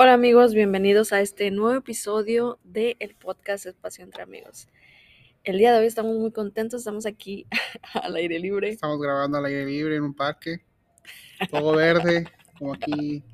Hola amigos, bienvenidos a este nuevo episodio del podcast Espacio entre Amigos. El día de hoy estamos muy contentos, estamos aquí al aire libre. Estamos grabando al aire libre en un parque, todo verde, como aquí.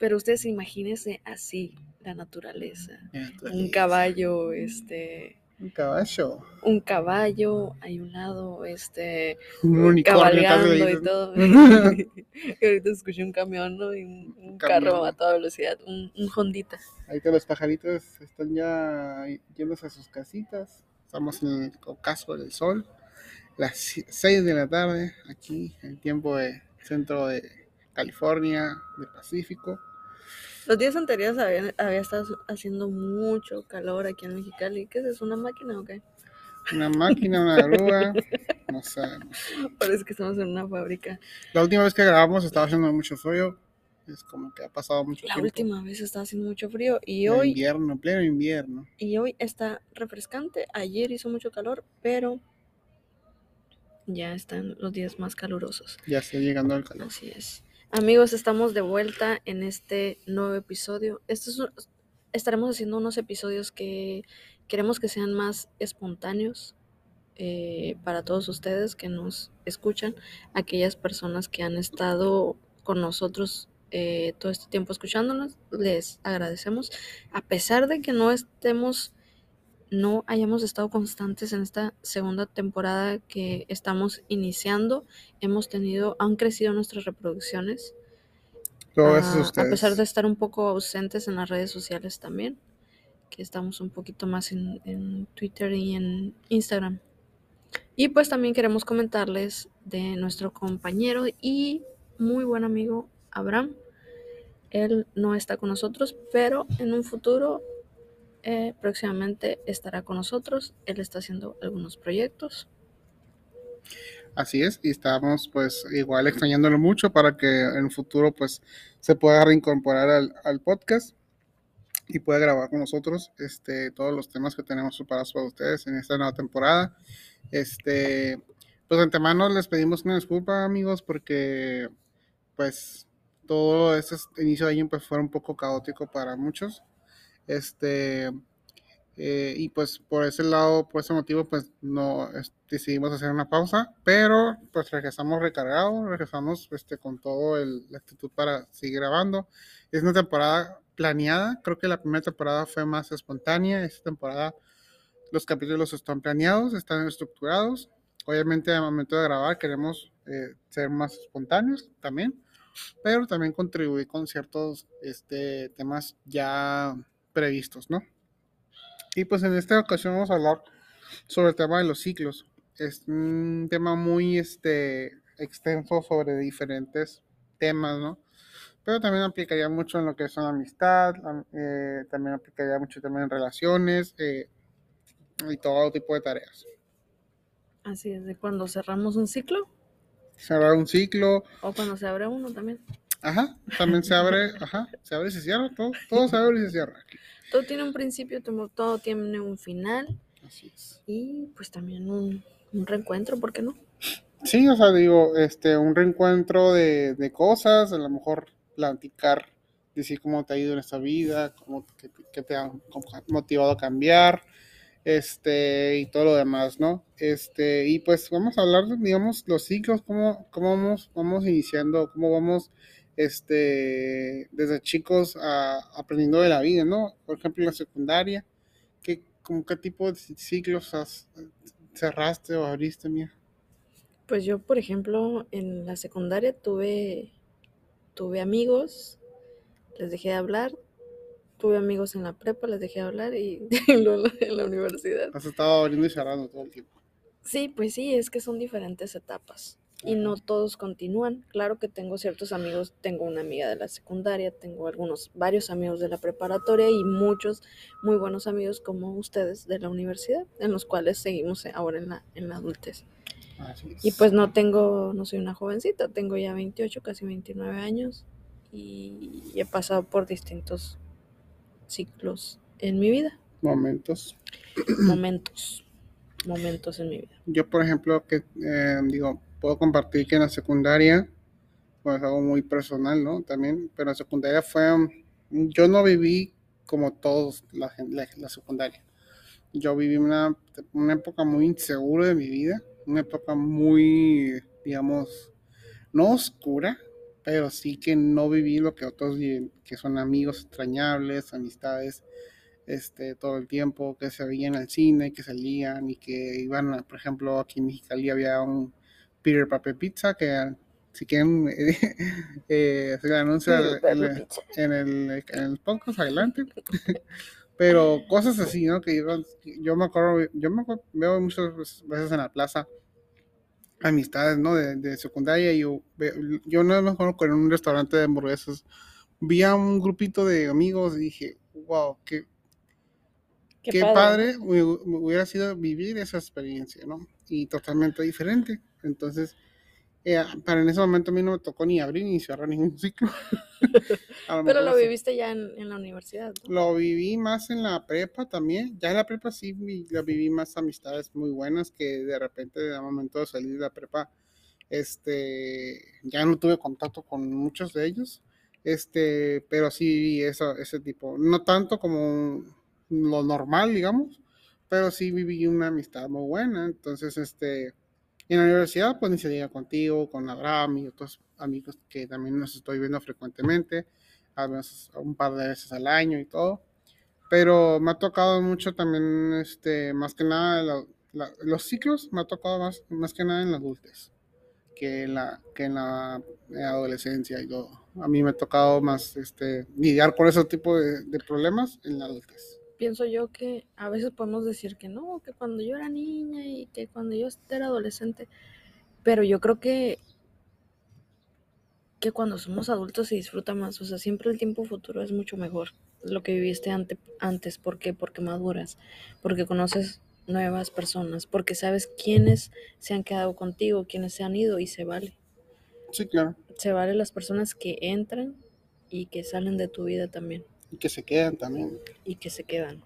Pero ustedes imagínense así, la naturaleza. Un caballo, este, Un caballo. un caballo, hay un lado, este, Un unicornio cabalgando y todo. y ahorita escuché un camión, ¿no? Y un, carro a toda velocidad, un, un Hondita. Ahorita los pajaritos están ya yéndose a sus casitas. Estamos en el ocaso del sol. Las 6 de la tarde, aquí, en el tiempo de centro de California, del Pacífico. Los días anteriores había, había estado haciendo mucho calor aquí en Mexicali. ¿Qué es eso? ¿Una máquina o qué? Una máquina, una grúa, no sé. Parece que estamos en una fábrica. La última vez que grabamos estaba haciendo mucho frío. Es como que ha pasado mucho La tiempo. última vez estaba haciendo mucho frío y hoy, invierno, pleno invierno. y hoy está refrescante. Ayer hizo mucho calor, pero ya están los días más calurosos. Ya está llegando el calor. Así es. Amigos, estamos de vuelta en este nuevo episodio. Esto es un- estaremos haciendo unos episodios que queremos que sean más espontáneos eh, para todos ustedes que nos escuchan, aquellas personas que han estado con nosotros eh, todo este tiempo escuchándonos, les agradecemos. A pesar de que no estemos, no hayamos estado constantes en esta segunda temporada que estamos iniciando, hemos tenido, han crecido nuestras reproducciones. Todo a Ah, ustedes. a pesar de estar un poco ausentes en las redes sociales también, que estamos un poquito más en, en Twitter y en Instagram. Y pues también queremos comentarles de nuestro compañero y muy buen amigo Abraham. Él no está con nosotros, pero en un futuro eh, próximamente estará con nosotros. Él está haciendo algunos proyectos. Así es, y estamos pues igual extrañándolo mucho para que en el futuro pues se pueda reincorporar al, podcast y pueda grabar con nosotros este, todos los temas que tenemos preparados para ustedes en esta nueva temporada. Este, pues de antemano les pedimos una disculpa amigos porque pues todo este inicio de año pues fue un poco caótico para muchos. Este, eh, y pues por ese lado, por ese motivo, pues no es- decidimos hacer una pausa, pero pues regresamos recargados, regresamos este, con todo el, la actitud para seguir grabando. Es una temporada planeada, creo que la primera temporada fue más espontánea, esta temporada los capítulos están planeados, están estructurados. Obviamente al momento de grabar queremos eh, ser más espontáneos también, pero también contribuir con ciertos este, temas ya previstos, ¿no? Y pues en esta ocasión vamos a hablar sobre el tema de los ciclos. Es un tema muy este, extenso sobre diferentes temas, ¿no? Pero también aplicaría mucho en lo que son amistad, am- eh, también aplicaría mucho también en relaciones eh, y todo tipo de tareas. Así es, de cuando cerramos un ciclo Cerrar un ciclo, o cuando se abre uno también. Ajá, también se abre, ajá, se abre y se cierra, todo, todo se abre y se cierra. Todo tiene un principio, todo tiene un final Así es. y pues también un, un reencuentro, ¿por qué no? Sí, o sea, digo, este, un reencuentro de, de cosas, a lo mejor platicar, decir cómo te ha ido en esta vida, cómo, qué, qué te ha motivado a cambiar, este, y todo lo demás, ¿no? Este, y pues vamos a hablar, digamos, los ciclos, cómo, cómo vamos, vamos iniciando, cómo vamos, este, desde chicos a, aprendiendo de la vida, ¿no? Por ejemplo, en la secundaria, ¿qué, como qué tipo de ciclos has- cerraste o abriste, mía? Pues yo, por ejemplo, en la secundaria tuve, tuve amigos, les dejé de hablar, tuve amigos en la prepa, les dejé de hablar y luego en la universidad. Has estado abriendo y cerrando todo el tiempo. Sí, pues sí, es que son diferentes etapas y no todos continúan. Claro que tengo ciertos amigos, tengo una amiga de la secundaria, tengo algunos, varios amigos de la preparatoria y muchos muy buenos amigos como ustedes de la universidad, en los cuales seguimos ahora en la, en la adultez. Y pues no tengo, no soy una jovencita, tengo ya 28, casi 29 años y he pasado por distintos ciclos en mi vida, Momentos. momentos, momentos en mi vida. Yo, por ejemplo, que eh, digo, puedo compartir que en la secundaria, pues algo muy personal, ¿no? También, pero en la secundaria fue, yo no viví como todos la, la, la secundaria. Yo viví una, una época muy insegura de mi vida, una época muy, digamos, no oscura, pero sí que no viví lo que otros viven, que son amigos extrañables, amistades este, todo el tiempo, que se veían al cine, que salían y que iban, por ejemplo, aquí en Mexicali había un Peter Pape Pizza que si quieren eh, hacer el anuncio en, el, en, el, en el podcast adelante. Pero cosas así, ¿no? Que yo me acuerdo, yo me acuerdo, veo muchas veces en la plaza amistades, ¿no? De, de secundaria. Y yo, yo no me acuerdo en un restaurante de hamburguesas. Vi a un grupito de amigos y dije, wow, qué, qué, qué padre, padre hubiera sido vivir esa experiencia, ¿no? Y totalmente diferente. Entonces, eh, para en ese momento a mí no me tocó ni abrir ni cerrar ningún ciclo. Pero lo viviste ya en, en la universidad. ¿no? Lo viví más en la prepa también. Ya en la prepa sí lo viví más amistades muy buenas que de repente al momento de salir de la prepa este ya no tuve contacto con muchos de ellos. Este, pero sí eso, ese tipo, no tanto como lo normal, digamos, pero sí viví una amistad muy buena. Entonces, este, en la universidad, pues ni se contigo, con Abraham y otros amigos que también nos estoy viendo frecuentemente, a veces un par de veces al año y todo. Pero me ha tocado mucho también, este, más que nada, los ciclos me ha tocado más, más que nada en la adultez que en la, que en la adolescencia y todo. A mí me ha tocado más este, lidiar con ese tipo de problemas en la adultez pienso yo que a veces podemos decir que no, que cuando yo era niña y que cuando yo era adolescente, pero yo creo que que cuando somos adultos se disfruta más, o sea, siempre el tiempo futuro es mucho mejor, lo que viviste ante, antes, ¿por qué? Porque maduras, porque conoces nuevas personas, porque sabes quiénes se han quedado contigo, quiénes se han ido y se vale. Sí, claro. Se vale las personas que entran y que salen de tu vida también. Y que se quedan también. Y que se quedan.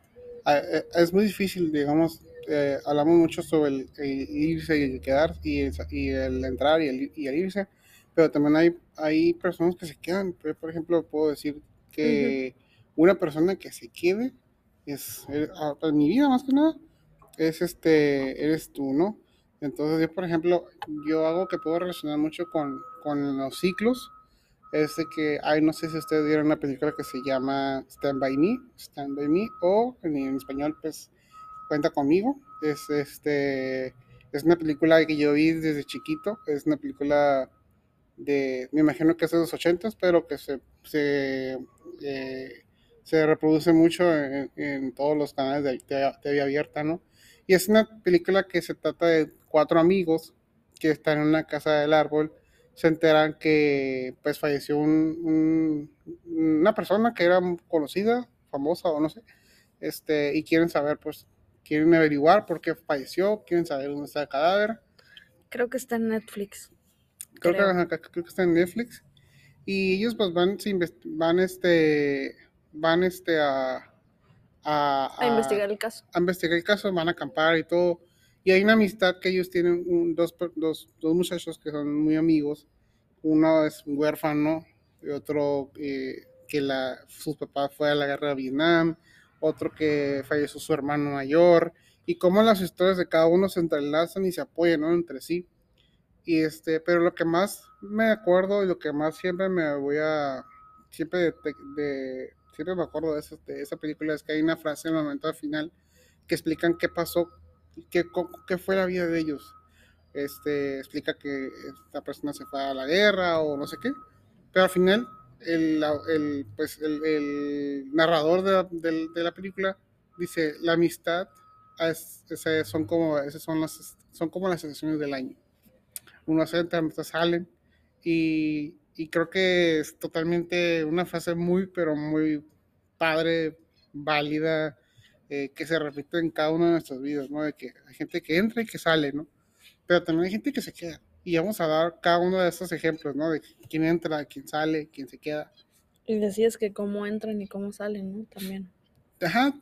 Es muy difícil, digamos, eh, hablamos mucho sobre el, el, irse y el quedar y el, y el entrar y el, y el, irse, pero también hay, hay personas que se quedan. Por ejemplo, puedo decir que uh -huh. una persona que se quede es, en mi vida más que nada, es este, eres tú, ¿no? Entonces yo, por ejemplo, yo hago que puedo relacionar mucho con, con los ciclos, es de que, ay, no sé si ustedes vieron una película que se llama Stand By Me, Stand By Me, o en, español, pues, Cuenta Conmigo. Es, este, es una película que yo vi desde chiquito, es una película de, me imagino que es de los ochentas, pero que se, se, eh, se reproduce mucho en, en, todos los canales de TV abierta, ¿no? Y es una película que se trata de cuatro amigos que están en una casa del árbol se enteran que pues falleció un, un, una persona que era conocida, famosa o no sé, este, y quieren saber, pues, quieren averiguar por qué falleció, quieren saber dónde está el cadáver. Creo que está en Netflix. Creo, creo. Que, creo que está en Netflix. Y ellos pues van, van este, van este a, a, a, a investigar el caso. A investigar el caso, van a acampar y todo y hay una amistad que ellos tienen, un, dos, dos, dos, muchachos que son muy amigos. Uno es huérfano y otro eh, que la, su papá fue a la guerra de Vietnam, otro que falleció su hermano mayor, y cómo las historias de cada uno se entrelazan y se apoyan ¿no? entre sí. Y este, pero lo que más me acuerdo y lo que más siempre me voy a, siempre, de, de, siempre me acuerdo de esa, de esa película es que hay una frase en el momento final que explican qué pasó qué, qué fue la vida de ellos. Este, explica que esta persona se fue a la guerra o no sé qué, pero al final el, el, pues el, el narrador de la, de, de la, película dice, la amistad es, es, son, como, esas son, las, son como las estaciones del año. Unos entran, otros salen y, y creo que es totalmente una frase muy, pero muy padre, válida, eh, que se repite en cada una de nuestras vidas, ¿no? De que hay gente que entra y que sale, ¿no? Pero también hay gente que se queda. Y vamos a dar cada uno de esos ejemplos, ¿no? De quién entra, quién sale, quién se queda. Y decías que cómo entran y cómo salen, ¿no? También. Ajá,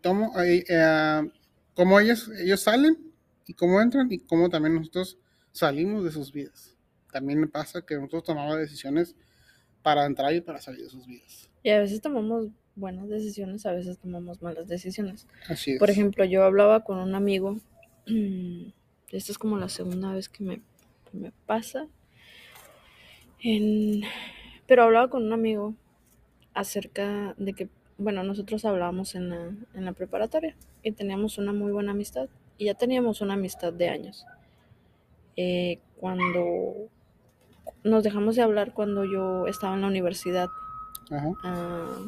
tomo, eh, eh, cómo ellos, ellos salen y cómo entran y cómo también nosotros salimos de sus vidas. También me pasa que nosotros tomamos decisiones para entrar y para salir de sus vidas. Y a veces tomamos buenas decisiones, a veces tomamos malas decisiones. Así es. Por ejemplo, yo hablaba con un amigo, esta es como la segunda vez que me, que me pasa, en- pero hablaba con un amigo acerca de que, bueno, nosotros hablábamos en la, en la preparatoria y teníamos una muy buena amistad y ya teníamos una amistad de años. Eh, cuando nos dejamos de hablar cuando yo estaba en la universidad, Ajá. ah,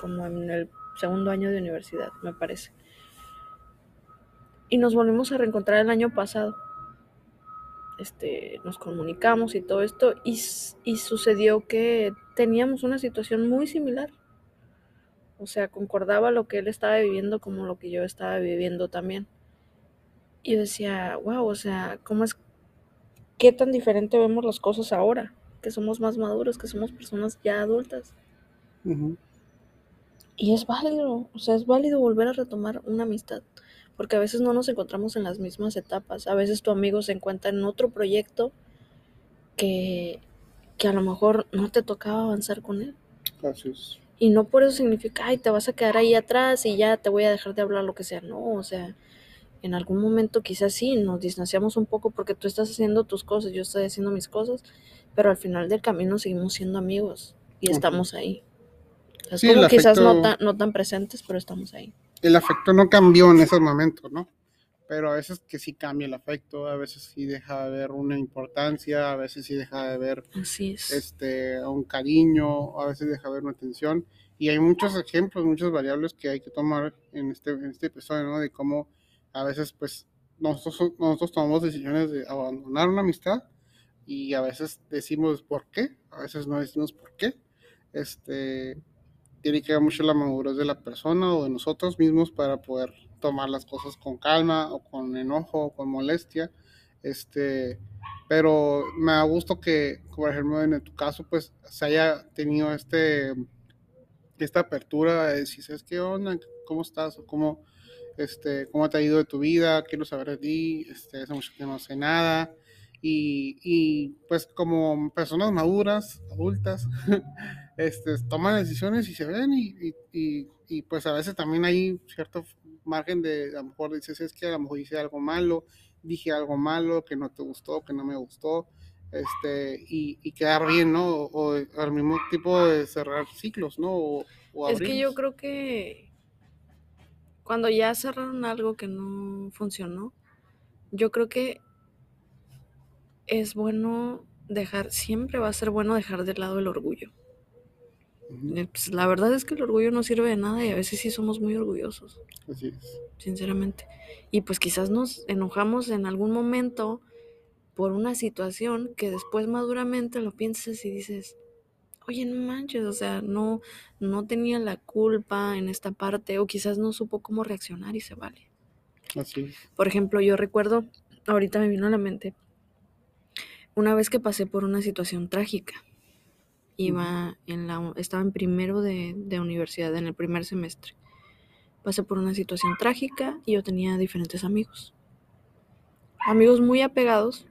como en el segundo año de universidad, me parece. Y nos volvimos a reencontrar el año pasado. Este, nos comunicamos y todo esto, y, y sucedió que teníamos una situación muy similar. O sea, concordaba lo que él estaba viviendo como lo que yo estaba viviendo también. Y decía, wow, o sea, ¿cómo es, qué tan diferente vemos las cosas ahora? Que somos más maduros, que somos personas ya adultas. Ujú. Y es válido, o sea, es válido volver a retomar una amistad, porque a veces no nos encontramos en las mismas etapas, a veces tu amigo se encuentra en otro proyecto que, que a lo mejor no te tocaba avanzar con él. Así es. Y no por eso significa, ay, te vas a quedar ahí atrás y ya te voy a dejar de hablar, lo que sea. No, o sea, en algún momento quizás sí, nos distanciamos un poco porque tú estás haciendo tus cosas, yo estoy haciendo mis cosas, pero al final del camino seguimos siendo amigos y estamos ahí. Es Sí, como quizás no tan, no tan presentes, pero estamos ahí. El afecto no cambió en esos momentos, ¿no? Pero a veces que sí cambia el afecto, a veces sí deja de haber una importancia, a veces sí deja de haber Así es. este, un cariño, a veces deja de haber una atención. Y hay muchos ejemplos, muchas variables que hay que tomar en este, en este episodio, ¿no? De cómo a veces, pues, nosotros, nosotros tomamos decisiones de abandonar una amistad y a veces decimos por qué, a veces no decimos por qué. Este, tiene que ver mucho la madurez de la persona o de nosotros mismos para poder tomar las cosas con calma o con enojo o con molestia. Este, pero me da gusto que, por ejemplo, en tu caso, pues se haya tenido este, esta apertura de decir, ¿sabes qué onda? ¿Cómo estás? ¿O cómo, este, ¿Cómo te ha ido de tu vida? Quiero saber de ti. Este, hace mucho que no sé nada. Y, y pues como personas maduras, adultas, este, toman decisiones y se ven y, y, y, pues a veces también hay cierto margen de, a lo mejor dices, es que a lo mejor hice algo malo, dije algo malo, que no te gustó, que no me gustó, este, y, y quedar bien, ¿no? O, o al mismo tipo de cerrar ciclos, ¿no? O, o Es que yo creo que cuando ya cerraron algo que no funcionó, yo creo que es bueno dejar, siempre va a ser bueno dejar de lado el orgullo. Eh, pues, la verdad es que el orgullo no sirve de nada y a veces sí somos muy orgullosos, Así es. sinceramente. Y pues quizás nos enojamos en algún momento por una situación que después maduramente lo piensas y dices, oye, no manches, o sea, no, no tenía la culpa en esta parte o quizás no supo cómo reaccionar y se vale. Así es. Por ejemplo, yo recuerdo, ahorita me vino a la mente, una vez que pasé por una situación trágica. Iba en la, estaba en primero de, de universidad, en el primer semestre. Pasé por una situación trágica y yo tenía diferentes amigos. Amigos muy apegados,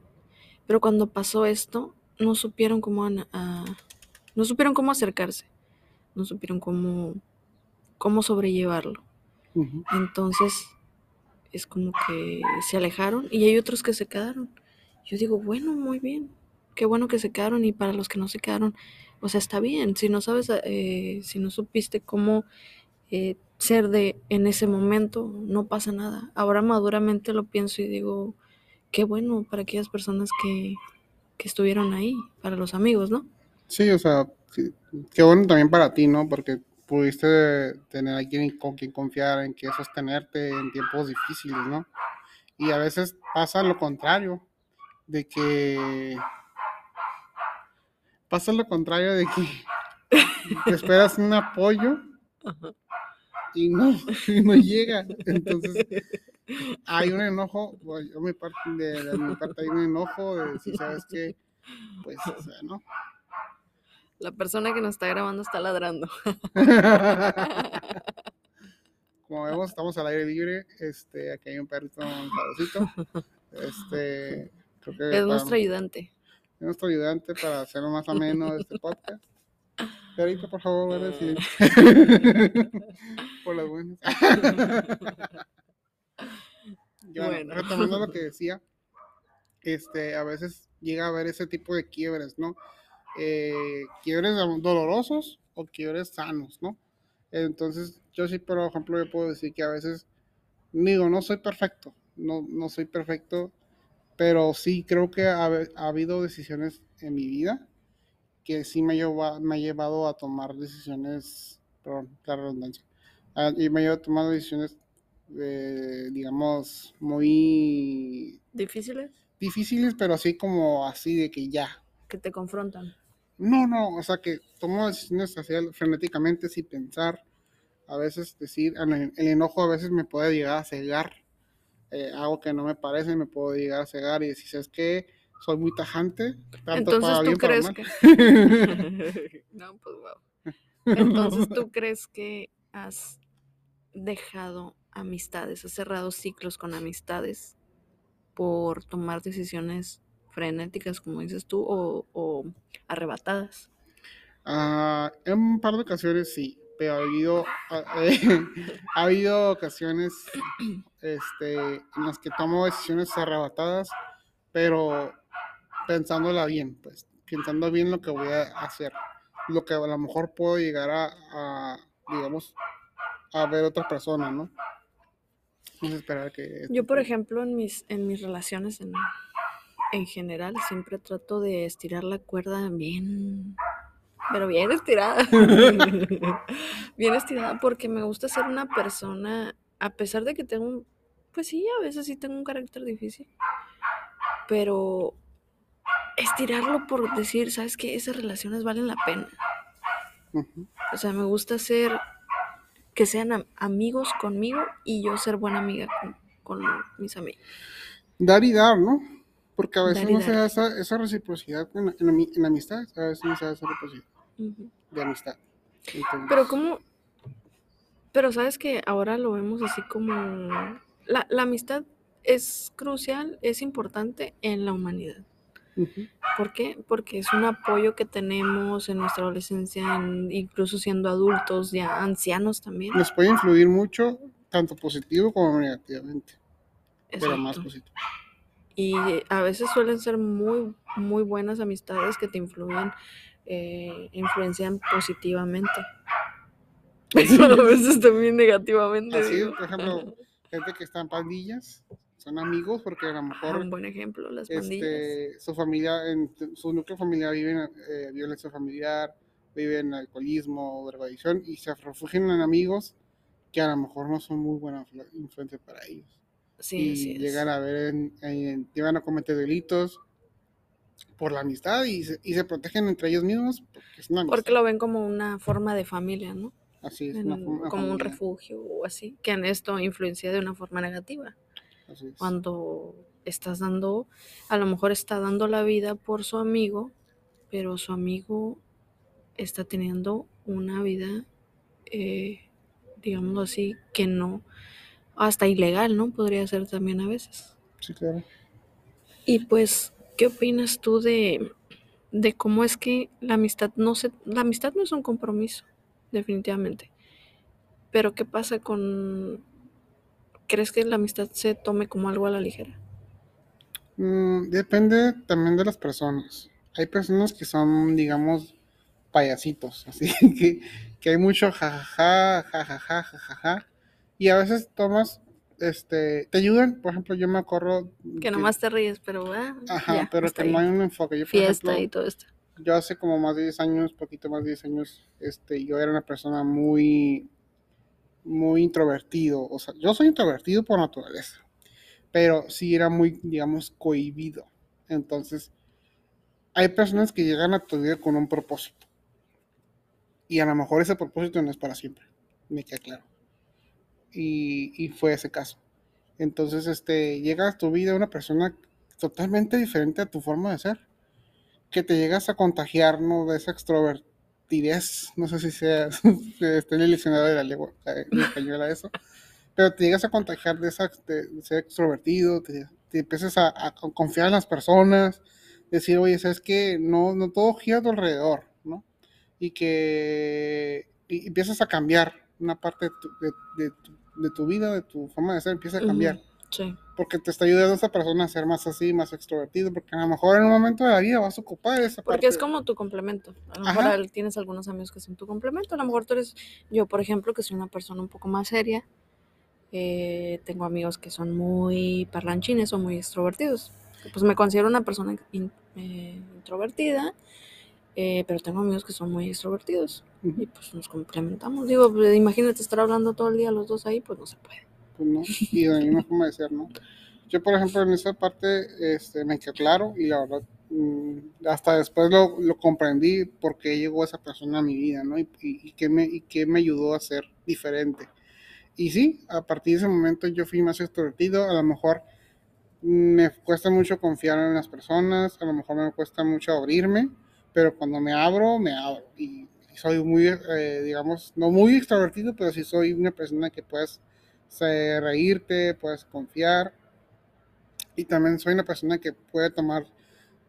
pero cuando pasó esto, no supieron cómo, a- no supieron cómo acercarse, no supieron cómo, cómo sobrellevarlo. Entonces, es como que se alejaron y hay otros que se quedaron. Yo digo, bueno, muy bien, qué bueno que se quedaron y para los que no se quedaron, o sea, está bien. Si no sabes, eh, si no supiste cómo eh, ser de en ese momento, no pasa nada. Ahora maduramente lo pienso y digo, qué bueno para aquellas personas que, que estuvieron ahí, para los amigos, ¿no? Sí, o sea, qué bueno también para ti, ¿no? Porque pudiste tener a alguien con quien confiar, en que sostenerte en tiempos difíciles, ¿no? Y a veces pasa lo contrario, de que pasa lo contrario de que te esperas un apoyo y no, y no llega. Entonces, hay un enojo, bueno, yo mi parte, de, de mi parte hay un enojo de decir, ¿sabes qué? Pues, o sea, ¿no? La persona que nos está grabando está ladrando. Como vemos, estamos al aire libre. Este, aquí hay un perrito cabecito. Este, creo que Es nuestro ayudante. es nuestro ayudante para hacerlo más ameno este podcast. Perito, por favor, ¿verdad? Sí. por las buenas. Ya, Bueno. retomando lo que decía, este, a veces llega a haber ese tipo de quiebres, ¿no? Eh, quiebres do- dolorosos o quiebres sanos, ¿no? Entonces, yo sí, por ejemplo, yo puedo decir que a veces, digo, no soy perfecto, no, no soy perfecto, pero sí creo que ha, ha habido decisiones en mi vida que sí me, lleva, me ha llevado a tomar decisiones, perdón, la redundancia, ah, y me ha llevado a tomar decisiones, eh, digamos, muy ¿Difíciles? difíciles, pero así como así de que ya. Que te confrontan. No, no, o sea que tomo decisiones frenéticamente sin pensar. A veces decir, el enojo a veces me puede llegar a cegar. Eh, algo que no me parece me puedo llegar a cegar y decir, es que soy muy tajante, tanto Entonces para tú bien para crees mal. que... no, pues wow. Entonces tú crees que has dejado amistades, has cerrado ciclos con amistades por tomar decisiones frenéticas, como dices tú, o, o arrebatadas. Ah, en un par de ocasiones sí, pero ha habido, ha, eh, ha habido ocasiones este, en las que tomo decisiones arrebatadas, pero pensándola bien, pues, pensando bien lo que voy a hacer, lo que a lo mejor puedo llegar a, a, digamos, a ver otra persona, ¿no? Esperar que... Yo, por ejemplo, en mis, en mis relaciones en, en general, siempre trato de estirar la cuerda bien, pero bien estirada. bien estirada, porque me gusta ser una persona, a pesar de que tengo un, pues sí, a veces sí tengo un carácter difícil, pero estirarlo por decir, ¿sabes qué? Esas relaciones valen la pena. O sea, me gusta ser, que sean am- amigos conmigo y yo ser buena amiga con, con mis amigos. Dar y dar, ¿no? Porque a veces Dar no se da esa, esa reciprocidad en, en, ami- en amistad, a veces no se da esa reciprocidad de amistad. Entonces, Pero como, pero sabes que ahora lo vemos así como, la, la amistad es crucial, es importante en la humanidad. ¿Por qué? Porque es un apoyo que tenemos en nuestra adolescencia, en- incluso siendo adultos, ya ancianos también. nos puede influir mucho, tanto positivo como negativamente, pero más positivo. Y a veces suelen ser muy, muy buenas amistades que te influyen, eh, influencian positivamente. Pero a veces también negativamente. Así, por ejemplo, gente que está en pandillas, son amigos porque a lo Ah, mejor un buen ejemplo, las pandillas. este, su familia, en su núcleo familiar viven eh, violencia familiar, viven alcoholismo, drogadicción y se refugian en amigos que a lo mejor no son muy buena influ- influencia para ellos. Sí, así y es. llegan a ver, en- en- llegan a cometer delitos por la amistad y se, y se protegen entre ellos mismos porque es una amistad. Porque lo ven como una forma de familia, ¿no? Así es, En- una forma- como un refugio o así, que en esto influencia de una forma negativa. así es. Cuando estás dando, a lo mejor está dando la vida por su amigo, pero su amigo está teniendo una vida, eh, digámoslo así, que no, hasta ilegal, ¿no? Podría ser también a veces. Sí, claro. Y pues, ¿qué opinas tú de, de cómo es que la amistad no se, la amistad no es un compromiso, definitivamente. Pero ¿qué pasa con, crees que la amistad se tome como algo a la ligera? Mm, depende también de las personas. Hay personas que son, digamos, payasitos, así que, que hay mucho jajaja, jajaja, jajaja, y a veces tomas, este, te ayudan, por ejemplo, yo me acuerdo Que nomás te ríes, pero ah, ajá, ya, pero que no hay un enfoque. Yo, por Fiesta ejemplo, y todo esto. Yo hace como más de 10 años, poquito más de 10 años, este, yo era una persona muy, muy introvertido, o sea, yo soy introvertido por naturaleza, pero sí era muy, digamos, cohibido. Entonces, hay personas que llegan a tu vida con un propósito. Y a lo mejor ese propósito no es para siempre, me queda claro. Y, y fue ese caso. Entonces, este, llega a tu vida una persona totalmente diferente a tu forma de ser, que te llegas a contagiar, ¿no? De esa extrovertidez, no sé si sea, el diccionario de la lengua eh, en español a eso, pero te llegas a contagiar de, esa, de, de ser extrovertido, te, te empiezas a, a confiar en las personas, decir, oye, ¿sabes qué? No, no todo gira a tu alrededor, ¿no? y que y empiezas a cambiar una parte de tu, de, de tu, vida, de tu forma de ser, empieza a cambiar. Sí. Porque te está ayudando esa persona a ser más así, más extrovertido, porque a lo mejor en un momento de la vida vas a ocupar esa parte. Porque es como tu complemento. A lo mejor Ajá. tienes algunos amigos que son tu complemento. A lo mejor tú eres, yo por ejemplo, que soy una persona un poco más seria. eh, tengo amigos que son muy parlanchines o muy extrovertidos. Pues me considero una persona in- eh, introvertida, eh, pero tengo amigos que son muy extrovertidos. Y pues nos complementamos. Digo, pues, imagínate estar hablando todo el día los dos ahí, pues no se puede. Pues no, y de la misma forma de ser, ¿no? Yo, por ejemplo, en esa parte este, me quedó claro y la verdad, mm, hasta después lo, lo comprendí por qué llegó esa persona a mi vida, ¿no? Y, y, y qué me, y qué me ayudó a ser diferente. Y sí, a partir de ese momento yo fui más extrovertido, a lo mejor me cuesta mucho confiar en las personas, a lo mejor me cuesta mucho abrirme, pero cuando me abro, me abro. Y, soy muy, eh, digamos, no muy extrovertido, pero sí soy una persona que puedes reírte, puedes confiar. Y también soy una persona que puede tomar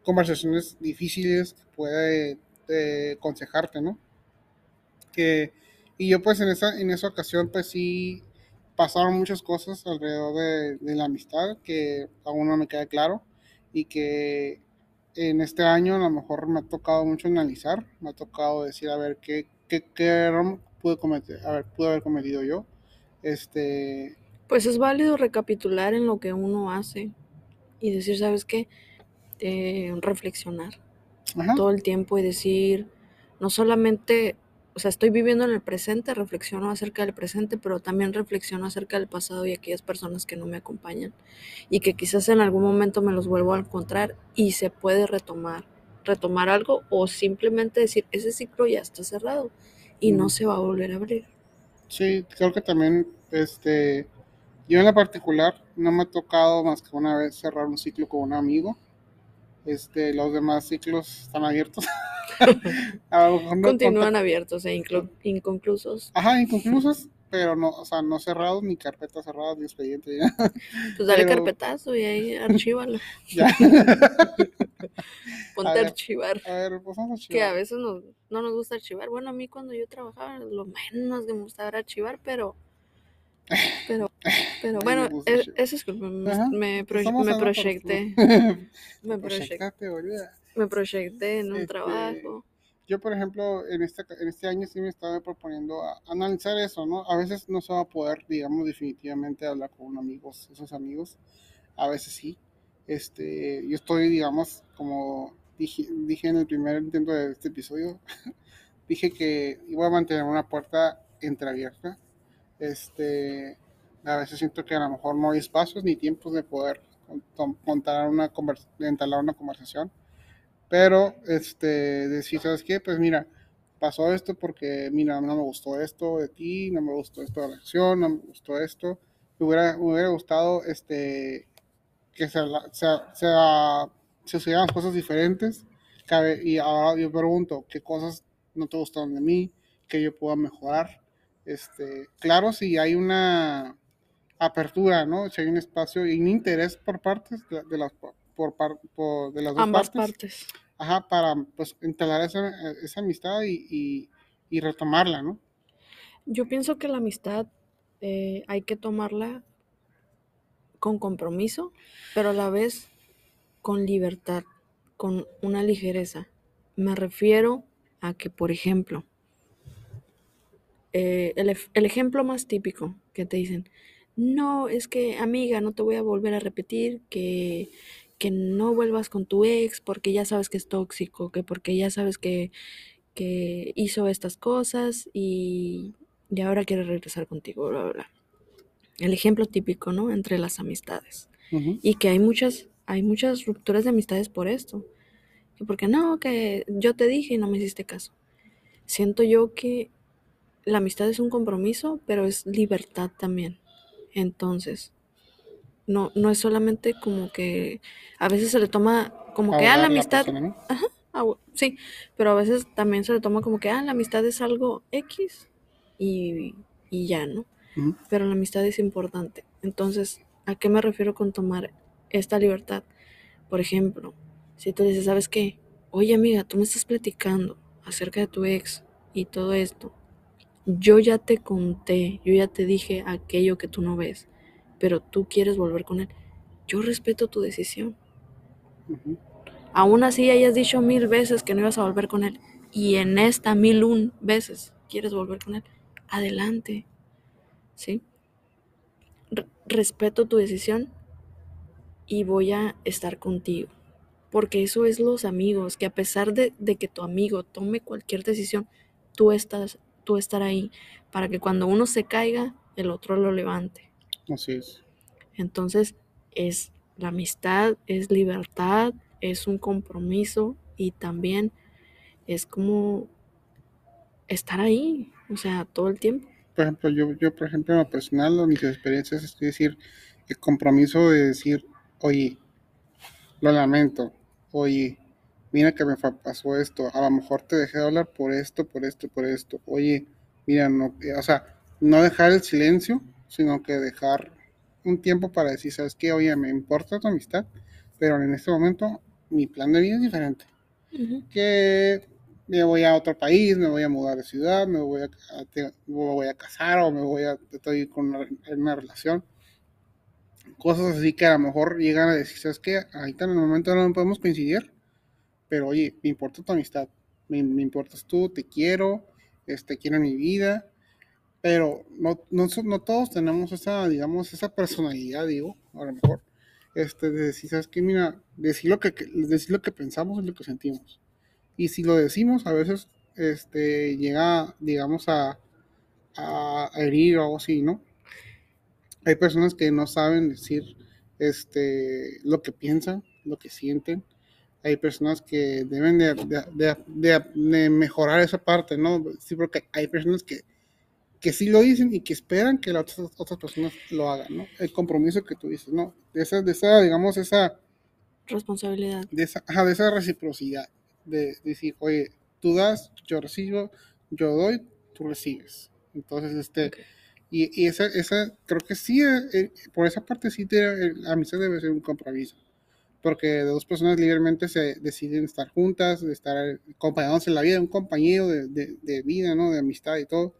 conversaciones difíciles, puede eh, aconsejarte, ¿no? Que, y yo pues en esa, en esa ocasión pues sí pasaron muchas cosas alrededor de, de la amistad que aún no me queda claro y que en este año a lo mejor me ha tocado mucho analizar, me ha tocado decir a ver qué, qué, qué error pude cometer, a ver, pude haber cometido yo. Este, Pues es válido recapitular en lo que uno hace y decir, ¿sabes qué? Eh, reflexionar ajá, todo el tiempo y decir, no solamente, o sea, estoy viviendo en el presente, reflexiono acerca del presente, pero también reflexiono acerca del pasado y aquellas personas que no me acompañan y que quizás en algún momento me los vuelvo a encontrar y se puede retomar, retomar algo o simplemente decir, ese ciclo ya está cerrado y no se va a volver a abrir. Sí, creo que también, este, yo en la particular no me ha tocado más que una vez cerrar un ciclo con un amigo. Este, los demás ciclos están abiertos. a lo mejor no Continúan abiertos e inconclusos. Ajá, inconclusos, pero no, o sea, no cerrados, ni carpetas cerradas, ni expediente, ya. Pues dale Pero- carpetazo y ahí archívalo. ya. Ponte A a ver, archivar. A ver, pues vamos a Que a archivar. veces nos- no nos gusta archivar. Bueno, a mí cuando yo trabajaba, lo menos que me gustaba era archivar, pero. Pero, pero bueno, archivar. eso es que me, me, proye- proyecté. Me, proyec- Proyectate, boluda. me proyecté en un Este, trabajo. Yo, por ejemplo, en este, en este año sí me estaba proponiendo analizar eso, ¿no? A veces no se va a poder, digamos, definitivamente hablar con amigos, esos amigos. A veces sí. Este, yo estoy, digamos, como dije, dije en el primer intento de este episodio, dije que iba a mantener una puerta entreabierta. Este, a veces siento que a lo mejor no hay espacios ni tiempos de poder con- contar una entablar una conversación. Pero, este, decir, ¿sabes qué? Pues mira, pasó esto porque, mira, no me gustó esto de ti, no me gustó esto de la acción, no me gustó esto. Me hubiera, me hubiera gustado, este, que se, se, se, se cosas diferentes. Y ahora yo pregunto, ¿qué cosas no te gustaron de mí? ¿Qué yo puedo mejorar? Este, claro, si hay una apertura, ¿no? Si hay un espacio y un interés por partes de, de las por, par- por- de las dos Ambas partes, partes. ajá, para pues instalar esa, esa amistad y, y, y retomarla, ¿no? Yo pienso que la amistad eh, hay que tomarla con compromiso, pero a la vez con libertad, con una ligereza. Me refiero a que, por ejemplo, eh, el, el ejemplo más típico que te dicen, no, es que amiga, no te voy a volver a repetir que, que no vuelvas con tu ex porque ya sabes que es tóxico, que porque ya sabes que, que hizo estas cosas y, y ahora quiere regresar contigo, bla, bla, bla. El ejemplo típico, ¿no? Entre las amistades. Y que hay muchas, hay muchas rupturas de amistades por esto. Que porque no, que yo te dije y no me hiciste caso. Siento yo que la amistad es un compromiso, pero es libertad también. Entonces, no, no es solamente como que a veces se le toma como que, ah, la Ahogar amistad, persona, ¿no? ah, sí, pero a veces también se le toma como que, ah, la amistad es algo X y, y ya, ¿no? Pero la amistad es importante. Entonces, ¿a qué me refiero con tomar esta libertad? Por ejemplo, si tú dices, ¿sabes qué? Oye, amiga, tú me estás platicando acerca de tu ex y todo esto, yo ya te conté, yo ya te dije aquello que tú no ves, pero tú quieres volver con él. Yo respeto tu decisión. Aún así hayas dicho mil veces que no ibas a volver con él y en esta mil un veces quieres volver con él, adelante. ¿Sí? Re- respeto tu decisión y voy a estar contigo. Porque eso es los amigos, que a pesar de, de que tu amigo tome cualquier decisión, tú estás, tú estar ahí para que cuando uno se caiga, el otro lo levante. Así es. Entonces, es la amistad, es libertad, es un compromiso y también es como estar ahí, o sea, todo el tiempo. Por ejemplo, yo, yo por ejemplo, en lo personal, en mis experiencias, es decir, el compromiso de decir, oye, lo lamento, oye, mira que me pasó esto, a lo mejor te dejé de hablar por esto, por esto, por esto, oye, mira, no, o sea, no dejar el silencio, sino que dejar un tiempo para decir, ¿sabes qué? Oye, me importa tu amistad, pero en este momento mi plan de vida es diferente. Que me voy a otro país, me voy a mudar de ciudad, me voy a, a- te- me voy a casar o me voy a, estoy con una, en una relación. Cosas así que a lo mejor llegan a decir, ¿sabes qué? Ahorita en el momento no podemos coincidir, pero oye, me importa tu amistad, me, me importas tú, te quiero, este, quiero mi vida, pero no, no, todos tenemos esa, digamos, esa personalidad, digo, a lo mejor, este, de decir, ¿sabes qué? Mira, decir lo que, decir lo que pensamos y lo que sentimos. Y si lo decimos, a veces, este, llega, digamos, a, herir o algo así, ¿no? Hay personas que no saben decir, este, lo que piensan, lo que sienten. Hay personas que deben de, de- de- de- de mejorar esa parte, ¿no? Sí, porque hay personas que, que sí lo dicen y que esperan que las otras, otras personas lo hagan, ¿no? El compromiso que tú dices, ¿no? De esa, de esa digamos, esa, Responsabilidad. de esa, ajá, de esa reciprocidad, de, decir, oye, tú das, yo recibo, yo doy, tú recibes. Entonces, este, y, y esa, esa, creo que sí, eh, eh, por esa parte sí, te- la amistad debe ser un compromiso. Porque dos personas libremente se deciden estar juntas, de estar acompañándose en la vida, un compañero de, de- de vida, ¿no? De amistad y todo.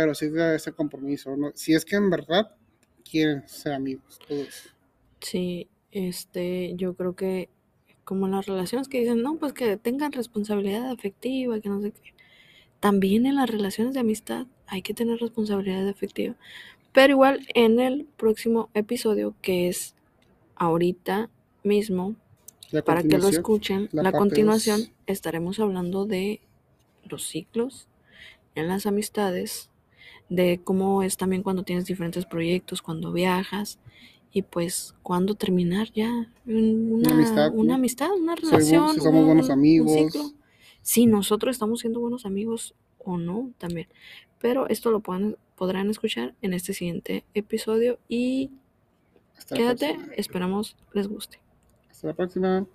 Pero sí haber ese compromiso, ¿no? Si es que en verdad quieren ser amigos, todos. Sí, este, yo creo que como las relaciones que dicen, no, pues que tengan responsabilidad afectiva, que no sé qué. También en las relaciones de amistad hay que tener responsabilidad afectiva. Pero igual en el próximo episodio, que es ahorita mismo, para que lo escuchen, la continuación estaremos hablando de los ciclos en las amistades, de cómo es también cuando tienes diferentes proyectos, cuando viajas y pues cuándo terminar ya un- una, Una amistad, una relación, si somos buenos un- un amigos. Si nosotros estamos siendo buenos amigos o no también. Pero esto lo pueden, podrán escuchar en este siguiente episodio y Hasta quédate, esperamos les guste. Hasta la próxima.